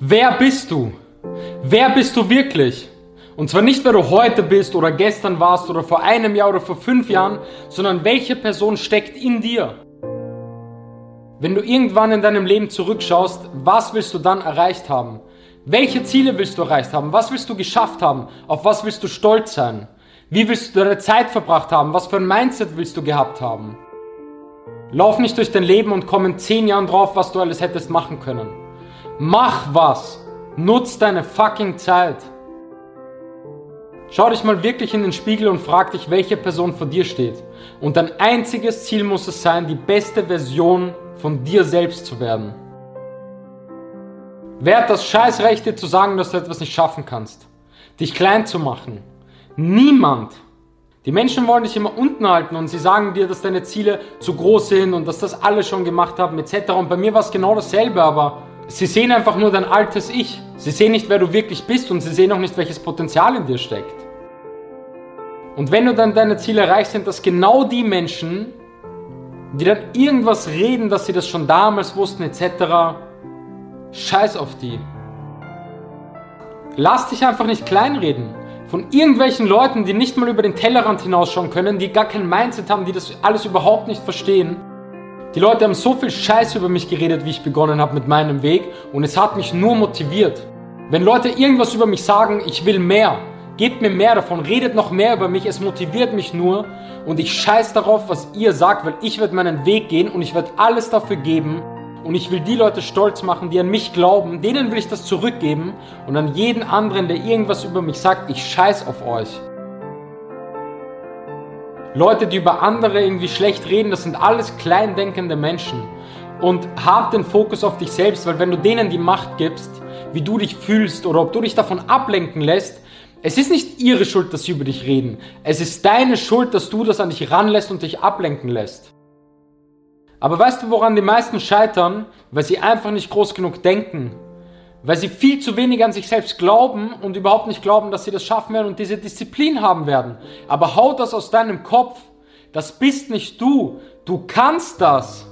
Wer bist du? Wer bist du wirklich? Und zwar nicht, wer du heute bist oder gestern warst oder vor einem Jahr oder vor fünf Jahren, sondern welche Person steckt in dir? Wenn du irgendwann in deinem Leben zurückschaust, was willst du dann erreicht haben? Welche Ziele willst du erreicht haben? Was willst du geschafft haben? Auf was willst du stolz sein? Wie willst du deine Zeit verbracht haben? Was für ein Mindset willst du gehabt haben? Lauf nicht durch dein Leben und komm in zehn Jahren drauf, was du alles hättest machen können. Mach was. Nutz deine fucking Zeit. Schau dich mal wirklich in den Spiegel und frag dich, welche Person vor dir steht. Und dein einziges Ziel muss es sein, die beste Version von dir selbst zu werden. Wer hat das Scheißrecht, dir zu sagen, dass du etwas nicht schaffen kannst? Dich klein zu machen? Niemand. Die Menschen wollen dich immer unten halten und sie sagen dir, dass deine Ziele zu groß sind und dass das alle schon gemacht haben etc. Und bei mir war es genau dasselbe, aber sie sehen einfach nur dein altes Ich. Sie sehen nicht, wer du wirklich bist und sie sehen auch nicht, welches Potenzial in dir steckt. Und wenn du dann deine Ziele erreichst, sind das genau die Menschen, die dann irgendwas reden, dass sie das schon damals wussten etc. Scheiß auf die. Lass dich einfach nicht kleinreden. Von irgendwelchen Leuten, die nicht mal über den Tellerrand hinausschauen können, die gar kein Mindset haben, die das alles überhaupt nicht verstehen. Die Leute haben so viel Scheiß über mich geredet, wie ich begonnen habe mit meinem Weg und es hat mich nur motiviert. Wenn Leute irgendwas über mich sagen, ich will mehr, gebt mir mehr davon, redet noch mehr über mich, es motiviert mich nur und ich scheiß darauf, was ihr sagt, weil ich werde meinen Weg gehen und ich werde alles dafür geben, und ich will die Leute stolz machen, die an mich glauben. Denen will ich das zurückgeben. Und an jeden anderen, der irgendwas über mich sagt, ich scheiß auf euch. Leute, die über andere irgendwie schlecht reden, das sind alles kleindenkende Menschen. Und hab den Fokus auf dich selbst, weil wenn du denen die Macht gibst, wie du dich fühlst oder ob du dich davon ablenken lässt, es ist nicht ihre Schuld, dass sie über dich reden. Es ist deine Schuld, dass du das an dich ranlässt und dich ablenken lässt. Aber weißt du, woran die meisten scheitern? Weil sie einfach nicht groß genug denken. Weil sie viel zu wenig an sich selbst glauben und überhaupt nicht glauben, dass sie das schaffen werden und diese Disziplin haben werden. Aber hau das aus deinem Kopf. Das bist nicht du. Du kannst das.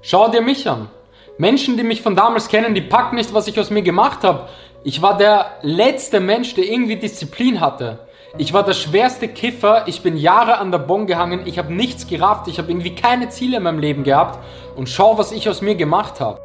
Schau dir mich an. Menschen, die mich von damals kennen, die packen nicht, was ich aus mir gemacht habe. Ich war der letzte Mensch, der irgendwie Disziplin hatte. Ich war der schwerste Kiffer, ich bin Jahre an der Bon gehangen, ich habe nichts gerafft, ich habe irgendwie keine Ziele in meinem Leben gehabt und schau, was ich aus mir gemacht habe.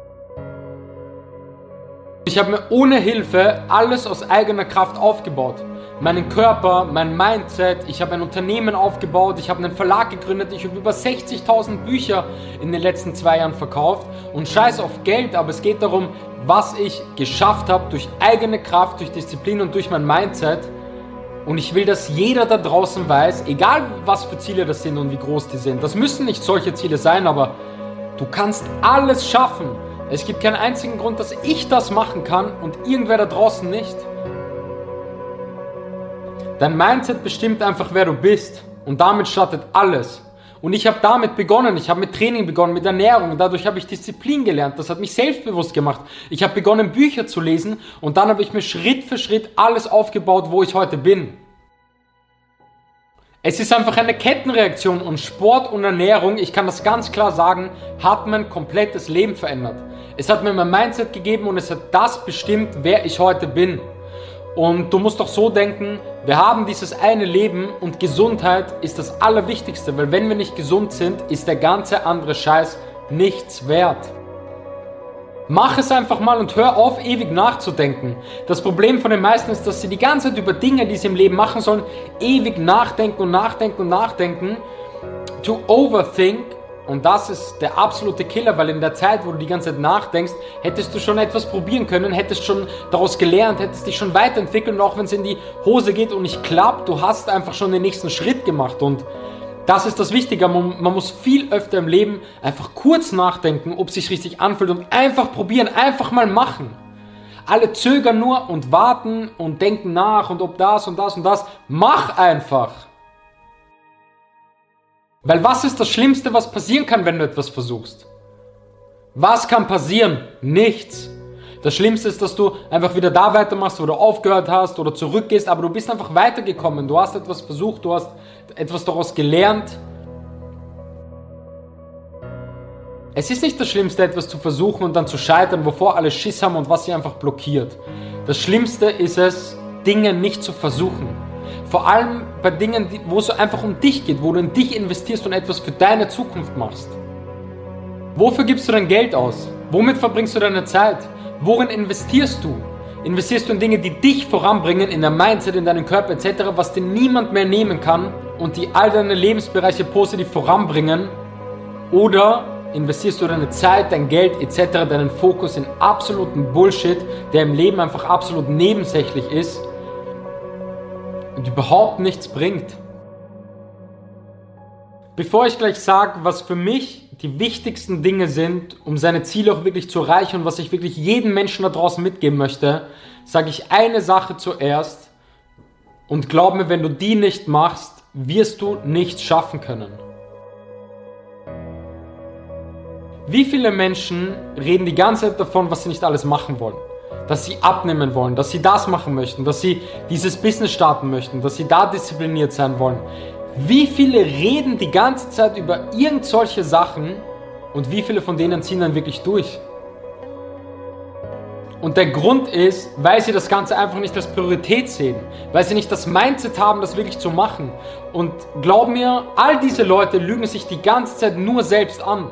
Ich habe mir ohne Hilfe alles aus eigener Kraft aufgebaut. Meinen Körper, mein Mindset, ich habe ein Unternehmen aufgebaut, ich habe einen Verlag gegründet, ich habe über 60.000 Bücher in den letzten zwei Jahren verkauft. Und scheiß auf Geld, aber es geht darum, was ich geschafft habe durch eigene Kraft, durch Disziplin und durch mein Mindset. Und ich will, dass jeder da draußen weiß, egal was für Ziele das sind und wie groß die sind, das müssen nicht solche Ziele sein, aber du kannst alles schaffen. Es gibt keinen einzigen Grund, dass ich das machen kann und irgendwer da draußen nicht. Dein Mindset bestimmt einfach, wer du bist. Und damit startet alles. Und ich habe damit begonnen. Ich habe mit Training begonnen, mit Ernährung. Dadurch habe ich Disziplin gelernt. Das hat mich selbstbewusst gemacht. Ich habe begonnen, Bücher zu lesen. Und dann habe ich mir Schritt für Schritt alles aufgebaut, wo ich heute bin. Es ist einfach eine Kettenreaktion und Sport und Ernährung, ich kann das ganz klar sagen, hat mein komplettes Leben verändert. Es hat mir mein Mindset gegeben und es hat das bestimmt, wer ich heute bin. Und du musst doch so denken, wir haben dieses eine Leben und Gesundheit ist das Allerwichtigste, weil wenn wir nicht gesund sind, ist der ganze andere Scheiß nichts wert. Mach es einfach mal und hör auf, ewig nachzudenken. Das Problem von den meisten ist, dass sie die ganze Zeit über Dinge, die sie im Leben machen sollen, ewig nachdenken und nachdenken und nachdenken. To overthink und das ist der absolute Killer, weil in der Zeit, wo du die ganze Zeit nachdenkst, hättest du schon etwas probieren können, hättest schon daraus gelernt, hättest dich schon weiterentwickelt und auch wenn es in die Hose geht und nicht klappt, du hast einfach schon den nächsten Schritt gemacht und das ist das Wichtige. Man, man, muss viel öfter im Leben einfach kurz nachdenken, ob es sich richtig anfühlt und einfach probieren, einfach mal machen. Alle zögern nur und warten und denken nach und ob das und das und das. Mach einfach. Weil was ist das Schlimmste, was passieren kann, wenn du etwas versuchst? Was kann passieren? Nichts. Das Schlimmste ist, dass du einfach wieder da weitermachst, wo du aufgehört hast oder zurückgehst, aber du bist einfach weitergekommen. Du hast etwas versucht, du hast etwas daraus gelernt. Es ist nicht das Schlimmste, etwas zu versuchen und dann zu scheitern, wovor alle Schiss haben und was sie einfach blockiert. Das Schlimmste ist es, Dinge nicht zu versuchen. Vor allem bei Dingen, wo es einfach um dich geht, wo du in dich investierst und etwas für deine Zukunft machst. Wofür gibst du dein Geld aus? Womit verbringst du deine Zeit? Worin investierst du? Investierst du in Dinge, die dich voranbringen, in dein Mindset, in deinen Körper etc., was dir niemand mehr nehmen kann und die all deine Lebensbereiche positiv voranbringen? Oder investierst du deine Zeit, dein Geld etc., deinen Fokus in absoluten Bullshit, der im Leben einfach absolut nebensächlich ist und überhaupt nichts bringt? Bevor ich gleich sage, was für mich die wichtigsten Dinge sind, um seine Ziele auch wirklich zu erreichen und was ich wirklich jedem Menschen da draußen mitgeben möchte, sage ich eine Sache zuerst und glaub mir, wenn du die nicht machst, wirst du nichts schaffen können. Wie viele Menschen reden die ganze Zeit davon, was sie nicht alles machen wollen? Dass sie abnehmen wollen, dass sie das machen möchten, dass sie dieses Business starten möchten, dass sie da diszipliniert sein wollen. Wie viele reden die ganze Zeit über irgend solche Sachen und wie viele von denen ziehen dann wirklich durch? Und der Grund ist, weil sie das Ganze einfach nicht als Priorität sehen, weil sie nicht das Mindset haben, das wirklich zu machen. Und glaub mir, all diese Leute lügen sich die ganze Zeit nur selbst an.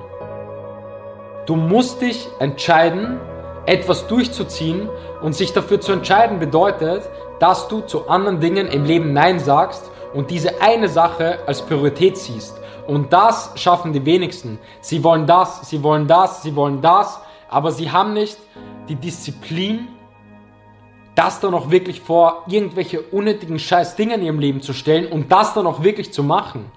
Du musst dich entscheiden, etwas durchzuziehen und sich dafür zu entscheiden bedeutet, dass du zu anderen Dingen im Leben Nein sagst und diese eine Sache als Priorität siehst. Und das schaffen die wenigsten. Sie wollen das, sie wollen das, sie wollen das, aber sie haben nicht die Disziplin, das dann auch wirklich vor irgendwelche unnötigen scheiß Dinge in ihrem Leben zu stellen und das dann auch wirklich zu machen.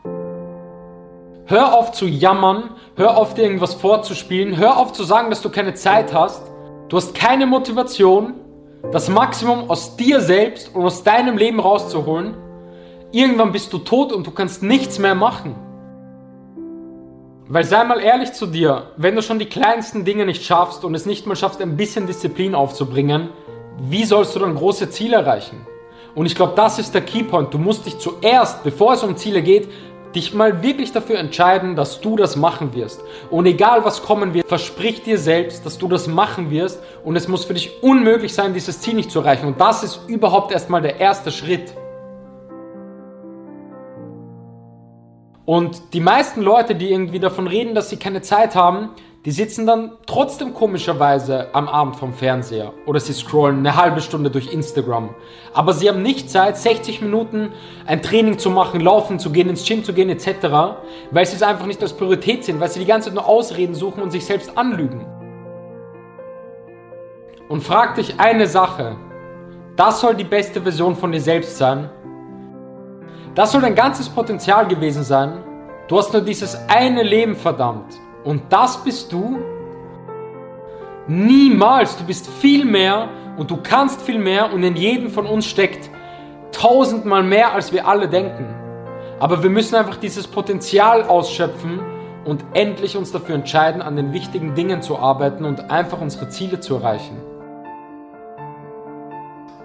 Hör auf zu jammern, hör auf dir irgendwas vorzuspielen, hör auf zu sagen, dass du keine Zeit hast. Du hast keine Motivation, das Maximum aus dir selbst und aus deinem Leben rauszuholen Irgendwann bist du tot und du kannst nichts mehr machen. Weil sei mal ehrlich zu dir, wenn du schon die kleinsten Dinge nicht schaffst und es nicht mal schaffst, ein bisschen Disziplin aufzubringen, wie sollst du dann große Ziele erreichen? Und ich glaube, das ist der Keypoint. Du musst dich zuerst, bevor es um Ziele geht, dich mal wirklich dafür entscheiden, dass du das machen wirst. Und egal was kommen wird, versprich dir selbst, dass du das machen wirst. Und es muss für dich unmöglich sein, dieses Ziel nicht zu erreichen. Und das ist überhaupt erstmal der erste Schritt. Und die meisten Leute, die irgendwie davon reden, dass sie keine Zeit haben, die sitzen dann trotzdem komischerweise am Abend vom Fernseher oder sie scrollen eine halbe Stunde durch Instagram. Aber sie haben nicht Zeit, 60 Minuten ein Training zu machen, laufen zu gehen, ins Gym zu gehen etc., weil sie es einfach nicht als Priorität sehen, weil sie die ganze Zeit nur Ausreden suchen und sich selbst anlügen. Und frag dich eine Sache. Das soll die beste Version von dir selbst sein das soll dein ganzes Potenzial gewesen sein. Du hast nur dieses eine Leben verdammt. Und das bist du? Niemals. Du bist viel mehr und du kannst viel mehr und in jedem von uns steckt tausendmal mehr, als wir alle denken. Aber wir müssen einfach dieses Potenzial ausschöpfen und endlich uns dafür entscheiden, an den wichtigen Dingen zu arbeiten und einfach unsere Ziele zu erreichen.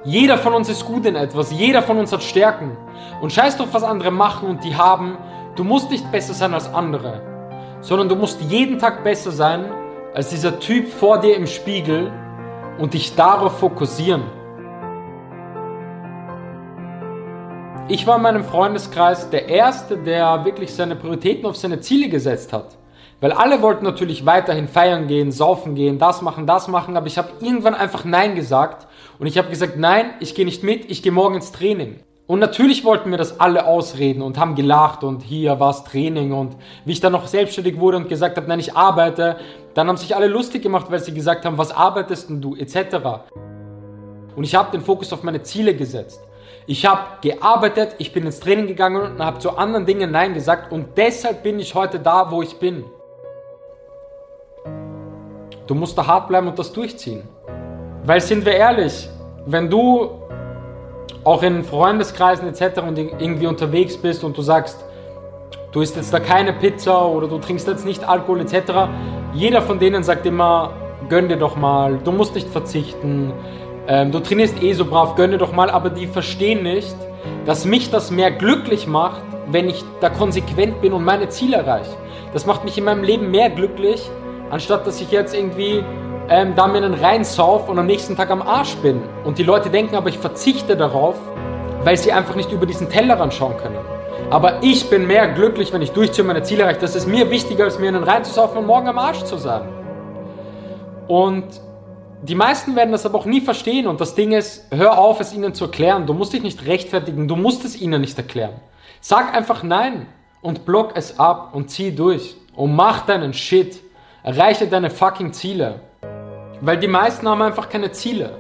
Jeder von uns ist gut in etwas, jeder von uns hat Stärken. Und scheiß drauf, was andere machen und die haben. Du musst nicht besser sein als andere, sondern du musst jeden Tag besser sein als dieser Typ vor dir im Spiegel und dich darauf fokussieren. Ich war in meinem Freundeskreis der Erste, der wirklich seine Prioritäten auf seine Ziele gesetzt hat. Weil alle wollten natürlich weiterhin feiern gehen, saufen gehen, das machen, das machen, aber ich habe irgendwann einfach Nein gesagt und ich habe gesagt, nein, ich gehe nicht mit, ich gehe morgen ins Training. Und natürlich wollten wir das alle ausreden und haben gelacht und hier war es Training und wie ich dann noch selbstständig wurde und gesagt habe, nein, ich arbeite, dann haben sich alle lustig gemacht, weil sie gesagt haben, was arbeitest denn du etc. Und ich habe den Fokus auf meine Ziele gesetzt. Ich habe gearbeitet, ich bin ins Training gegangen und habe zu anderen Dingen Nein gesagt und deshalb bin ich heute da, wo ich bin. Du musst da hart bleiben und das durchziehen. Weil sind wir ehrlich, wenn du auch in Freundeskreisen etc. und irgendwie unterwegs bist und du sagst, du isst jetzt da keine Pizza oder du trinkst jetzt nicht Alkohol etc., jeder von denen sagt immer, gönn dir doch mal, du musst nicht verzichten, ähm, du trainierst eh so brav, gönn dir doch mal, aber die verstehen nicht, dass mich das mehr glücklich macht, wenn ich da konsequent bin und meine Ziele erreiche. Das macht mich in meinem Leben mehr glücklich, anstatt dass ich jetzt irgendwie ähm, da mir einen reinsauf und am nächsten Tag am Arsch bin. Und die Leute denken aber, ich verzichte darauf, weil sie einfach nicht über diesen Tellerrand schauen können. Aber ich bin mehr glücklich, wenn ich durchziehe und meine Ziele erreiche. Das ist mir wichtiger, als mir einen reinzusaufen und morgen am Arsch zu sein. Und die meisten werden das aber auch nie verstehen. Und das Ding ist, hör auf, es ihnen zu erklären. Du musst dich nicht rechtfertigen, du musst es ihnen nicht erklären. Sag einfach nein und block es ab und zieh durch und mach deinen Shit. Erreiche deine fucking Ziele. Weil die meisten haben einfach keine Ziele.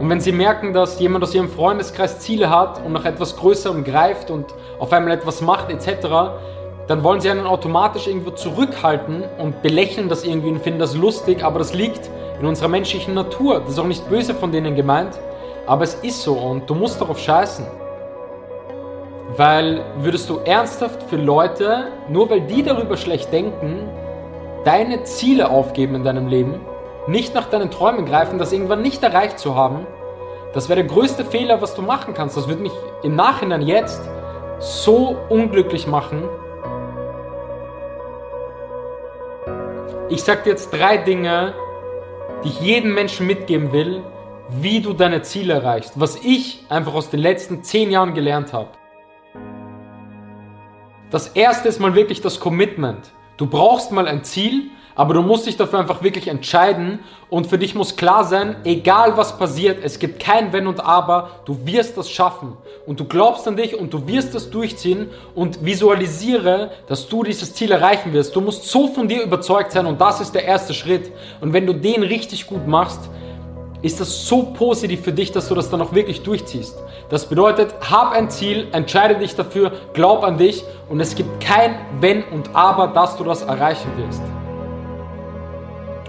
Und wenn sie merken, dass jemand aus ihrem Freundeskreis Ziele hat und nach etwas Größerem greift und auf einmal etwas macht etc., dann wollen sie einen automatisch irgendwo zurückhalten und belächeln das irgendwie und finden das lustig, aber das liegt in unserer menschlichen Natur. Das ist auch nicht böse von denen gemeint, aber es ist so und du musst darauf scheißen. Weil würdest du ernsthaft für Leute, nur weil die darüber schlecht denken, deine Ziele aufgeben in deinem Leben, nicht nach deinen Träumen greifen, das irgendwann nicht erreicht zu haben, das wäre der größte Fehler, was du machen kannst. Das würde mich im Nachhinein jetzt so unglücklich machen. Ich sage dir jetzt drei Dinge, die ich jedem Menschen mitgeben will, wie du deine Ziele erreichst. Was ich einfach aus den letzten zehn Jahren gelernt habe. Das erste ist mal wirklich das Commitment. Du brauchst mal ein Ziel, aber du musst dich dafür einfach wirklich entscheiden. Und für dich muss klar sein, egal was passiert, es gibt kein Wenn und Aber, du wirst das schaffen. Und du glaubst an dich und du wirst das durchziehen. Und visualisiere, dass du dieses Ziel erreichen wirst. Du musst so von dir überzeugt sein und das ist der erste Schritt. Und wenn du den richtig gut machst, ist das so positiv für dich, dass du das dann auch wirklich durchziehst. Das bedeutet, hab ein Ziel, entscheide dich dafür, glaub an dich und es gibt kein Wenn und Aber, dass du das erreichen wirst.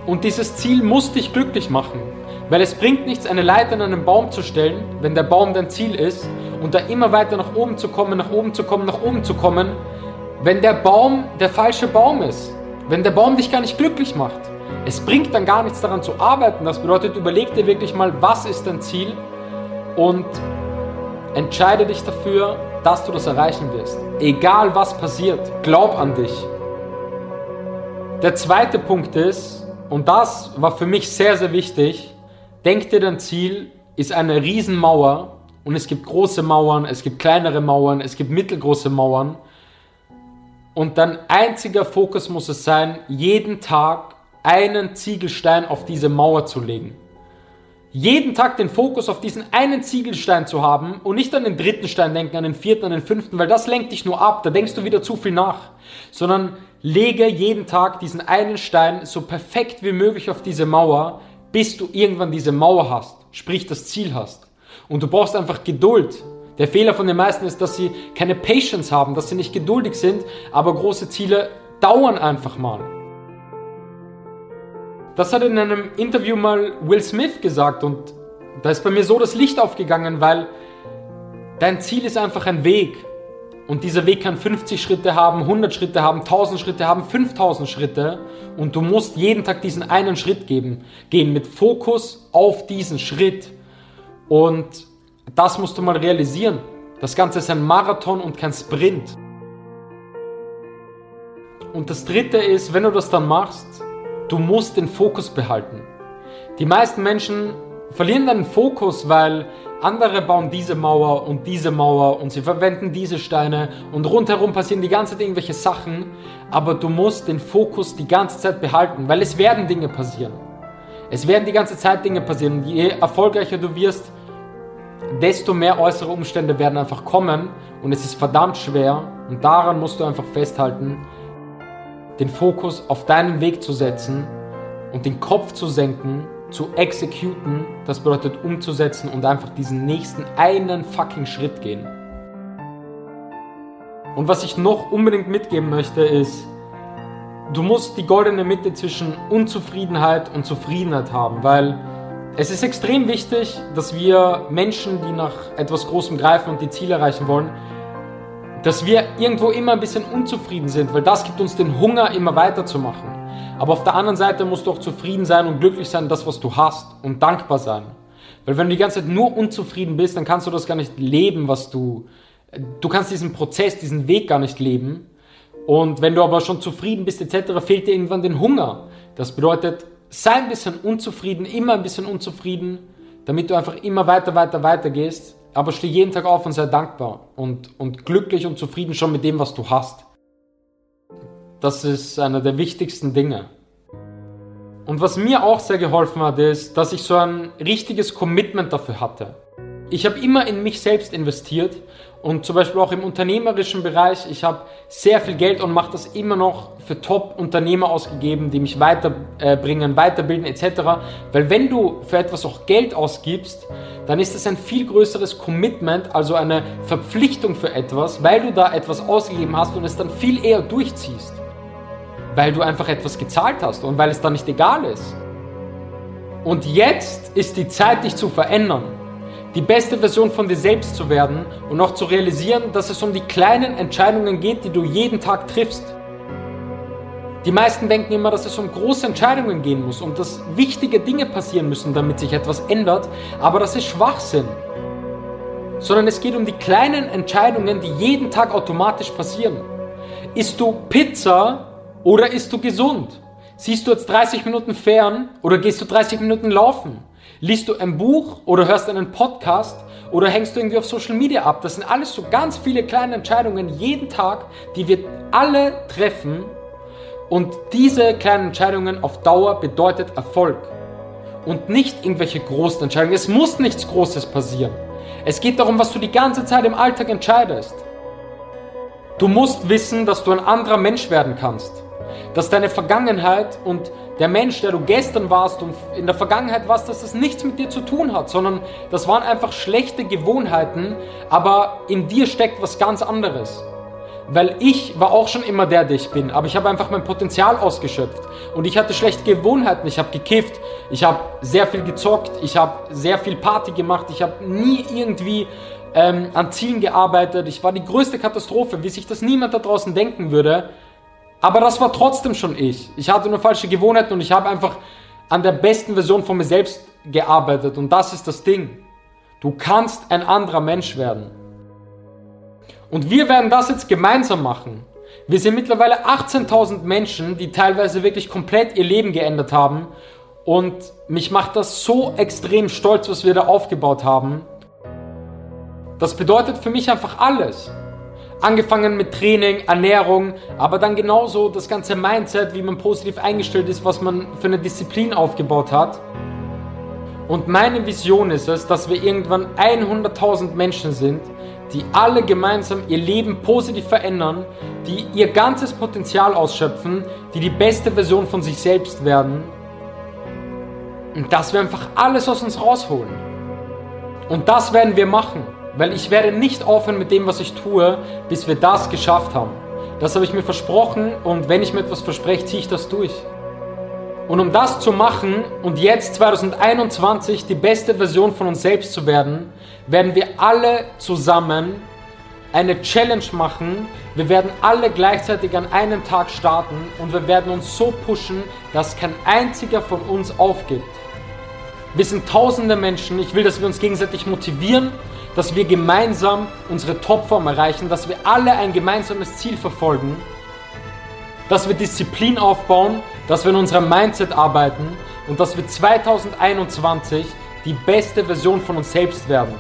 Und dieses Ziel muss dich glücklich machen. Weil es bringt nichts, eine Leiter an einen Baum zu stellen, wenn der Baum dein Ziel ist, und da immer weiter nach oben zu kommen, nach oben zu kommen, nach oben zu kommen, wenn der Baum der falsche Baum ist. Wenn der Baum dich gar nicht glücklich macht. Es bringt dann gar nichts daran zu arbeiten. Das bedeutet, überleg dir wirklich mal, was ist dein Ziel und entscheide dich dafür, dass du das erreichen wirst. Egal was passiert, glaub an dich. Der zweite Punkt ist, und das war für mich sehr, sehr wichtig. Denk dir, dein Ziel ist eine Riesenmauer und es gibt große Mauern, es gibt kleinere Mauern, es gibt mittelgroße Mauern. Und dein einziger Fokus muss es sein, jeden Tag einen Ziegelstein auf diese Mauer zu legen. Jeden Tag den Fokus auf diesen einen Ziegelstein zu haben und nicht an den dritten Stein denken, an den vierten, an den fünften, weil das lenkt dich nur ab, da denkst du wieder zu viel nach, sondern lege jeden Tag diesen einen Stein so perfekt wie möglich auf diese Mauer, bis du irgendwann diese Mauer hast, sprich das Ziel hast. Und du brauchst einfach Geduld. Der Fehler von den meisten ist, dass sie keine Patience haben, dass sie nicht geduldig sind, aber große Ziele dauern einfach mal. Das hat in einem Interview mal Will Smith gesagt und da ist bei mir so das Licht aufgegangen, weil dein Ziel ist einfach ein Weg. Und dieser Weg kann 50 Schritte haben, 100 Schritte haben, 1000 Schritte haben, 5000 Schritte. Und du musst jeden Tag diesen einen Schritt geben, gehen mit Fokus auf diesen Schritt. Und das musst du mal realisieren. Das Ganze ist ein Marathon und kein Sprint. Und das dritte ist, wenn du das dann machst, du musst den Fokus behalten. Die meisten Menschen verlieren deinen Fokus, weil andere bauen diese Mauer und diese Mauer und sie verwenden diese Steine und rundherum passieren die ganze Zeit irgendwelche Sachen, aber du musst den Fokus die ganze Zeit behalten, weil es werden Dinge passieren. Es werden die ganze Zeit Dinge passieren. Je erfolgreicher du wirst, desto mehr äußere Umstände werden einfach kommen. Und es ist verdammt schwer. Und daran musst du einfach festhalten, den Fokus auf deinen Weg zu setzen und den Kopf zu senken zu exekuten, das bedeutet umzusetzen und einfach diesen nächsten einen fucking Schritt gehen. Und was ich noch unbedingt mitgeben möchte ist, du musst die goldene Mitte zwischen Unzufriedenheit und Zufriedenheit haben, weil es ist extrem wichtig, dass wir Menschen, die nach etwas Großem greifen und die Ziele erreichen wollen, dass wir irgendwo immer ein bisschen unzufrieden sind, weil das gibt uns den Hunger, immer weiterzumachen. Aber auf der anderen Seite musst du auch zufrieden sein und glücklich sein, das, was du hast und dankbar sein. Weil wenn du die ganze Zeit nur unzufrieden bist, dann kannst du das gar nicht leben, was du, du kannst diesen Prozess, diesen Weg gar nicht leben. Und wenn du aber schon zufrieden bist etc., fehlt dir irgendwann den Hunger. Das bedeutet, sei ein bisschen unzufrieden, immer ein bisschen unzufrieden, damit du einfach immer weiter, weiter, weiter gehst. Aber steh jeden Tag auf und sei dankbar und, und glücklich und zufrieden schon mit dem, was du hast. Das ist einer der wichtigsten Dinge. Und was mir auch sehr geholfen hat, ist, dass ich so ein richtiges Commitment dafür hatte. Ich habe immer in mich selbst investiert und zum Beispiel auch im unternehmerischen Bereich. Ich habe sehr viel Geld und mache das immer noch für Top-Unternehmer ausgegeben, die mich weiterbringen, weiterbilden etc. Weil wenn du für etwas auch Geld ausgibst, dann ist es ein viel größeres Commitment, also eine Verpflichtung für etwas, weil du da etwas ausgegeben hast und es dann viel eher durchziehst weil du einfach etwas gezahlt hast und weil es dann nicht egal ist. Und jetzt ist die Zeit, dich zu verändern, die beste Version von dir selbst zu werden und auch zu realisieren, dass es um die kleinen Entscheidungen geht, die du jeden Tag triffst. Die meisten denken immer, dass es um große Entscheidungen gehen muss und dass wichtige Dinge passieren müssen, damit sich etwas ändert, aber das ist Schwachsinn. Sondern es geht um die kleinen Entscheidungen, die jeden Tag automatisch passieren. Isst du Pizza oder isst du gesund? Siehst du jetzt 30 Minuten fern oder gehst du 30 Minuten laufen? Liest du ein Buch oder hörst einen Podcast oder hängst du irgendwie auf Social Media ab? Das sind alles so ganz viele kleine Entscheidungen jeden Tag, die wir alle treffen. Und diese kleinen Entscheidungen auf Dauer bedeutet Erfolg. Und nicht irgendwelche großen Entscheidungen. Es muss nichts Großes passieren. Es geht darum, was du die ganze Zeit im Alltag entscheidest. Du musst wissen, dass du ein anderer Mensch werden kannst dass deine Vergangenheit und der Mensch, der du gestern warst und in der Vergangenheit warst, dass das nichts mit dir zu tun hat, sondern das waren einfach schlechte Gewohnheiten, aber in dir steckt was ganz anderes. Weil ich war auch schon immer der, der ich bin, aber ich habe einfach mein Potenzial ausgeschöpft und ich hatte schlechte Gewohnheiten. Ich habe gekifft, ich habe sehr viel gezockt, ich habe sehr viel Party gemacht, ich habe nie irgendwie ähm, an Zielen gearbeitet. Ich war die größte Katastrophe, wie sich das niemand da draußen denken würde. Aber das war trotzdem schon ich. Ich hatte nur falsche Gewohnheiten und ich habe einfach an der besten Version von mir selbst gearbeitet. Und das ist das Ding. Du kannst ein anderer Mensch werden. Und wir werden das jetzt gemeinsam machen. Wir sind mittlerweile 18.000 Menschen, die teilweise wirklich komplett ihr Leben geändert haben. Und mich macht das so extrem stolz, was wir da aufgebaut haben. Das bedeutet für mich einfach alles. Angefangen mit Training, Ernährung, aber dann genauso das ganze Mindset, wie man positiv eingestellt ist, was man für eine Disziplin aufgebaut hat. Und meine Vision ist es, dass wir irgendwann 100.000 Menschen sind, die alle gemeinsam ihr Leben positiv verändern, die ihr ganzes Potenzial ausschöpfen, die die beste Version von sich selbst werden. Und dass wir einfach alles aus uns rausholen. Und das werden wir machen. Weil ich werde nicht aufhören mit dem, was ich tue, bis wir das geschafft haben. Das habe ich mir versprochen und wenn ich mir etwas verspreche, ziehe ich das durch. Und um das zu machen und jetzt 2021 die beste Version von uns selbst zu werden, werden wir alle zusammen eine Challenge machen. Wir werden alle gleichzeitig an einem Tag starten und wir werden uns so pushen, dass kein einziger von uns aufgibt. Wir sind tausende Menschen. Ich will, dass wir uns gegenseitig motivieren dass wir gemeinsam unsere Topform erreichen, dass wir alle ein gemeinsames Ziel verfolgen, dass wir Disziplin aufbauen, dass wir in unserem Mindset arbeiten und dass wir 2021 die beste Version von uns selbst werden.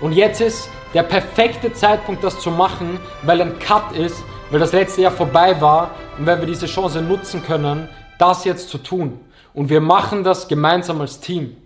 Und jetzt ist der perfekte Zeitpunkt, das zu machen, weil ein Cut ist, weil das letzte Jahr vorbei war und weil wir diese Chance nutzen können, das jetzt zu tun. Und wir machen das gemeinsam als Team.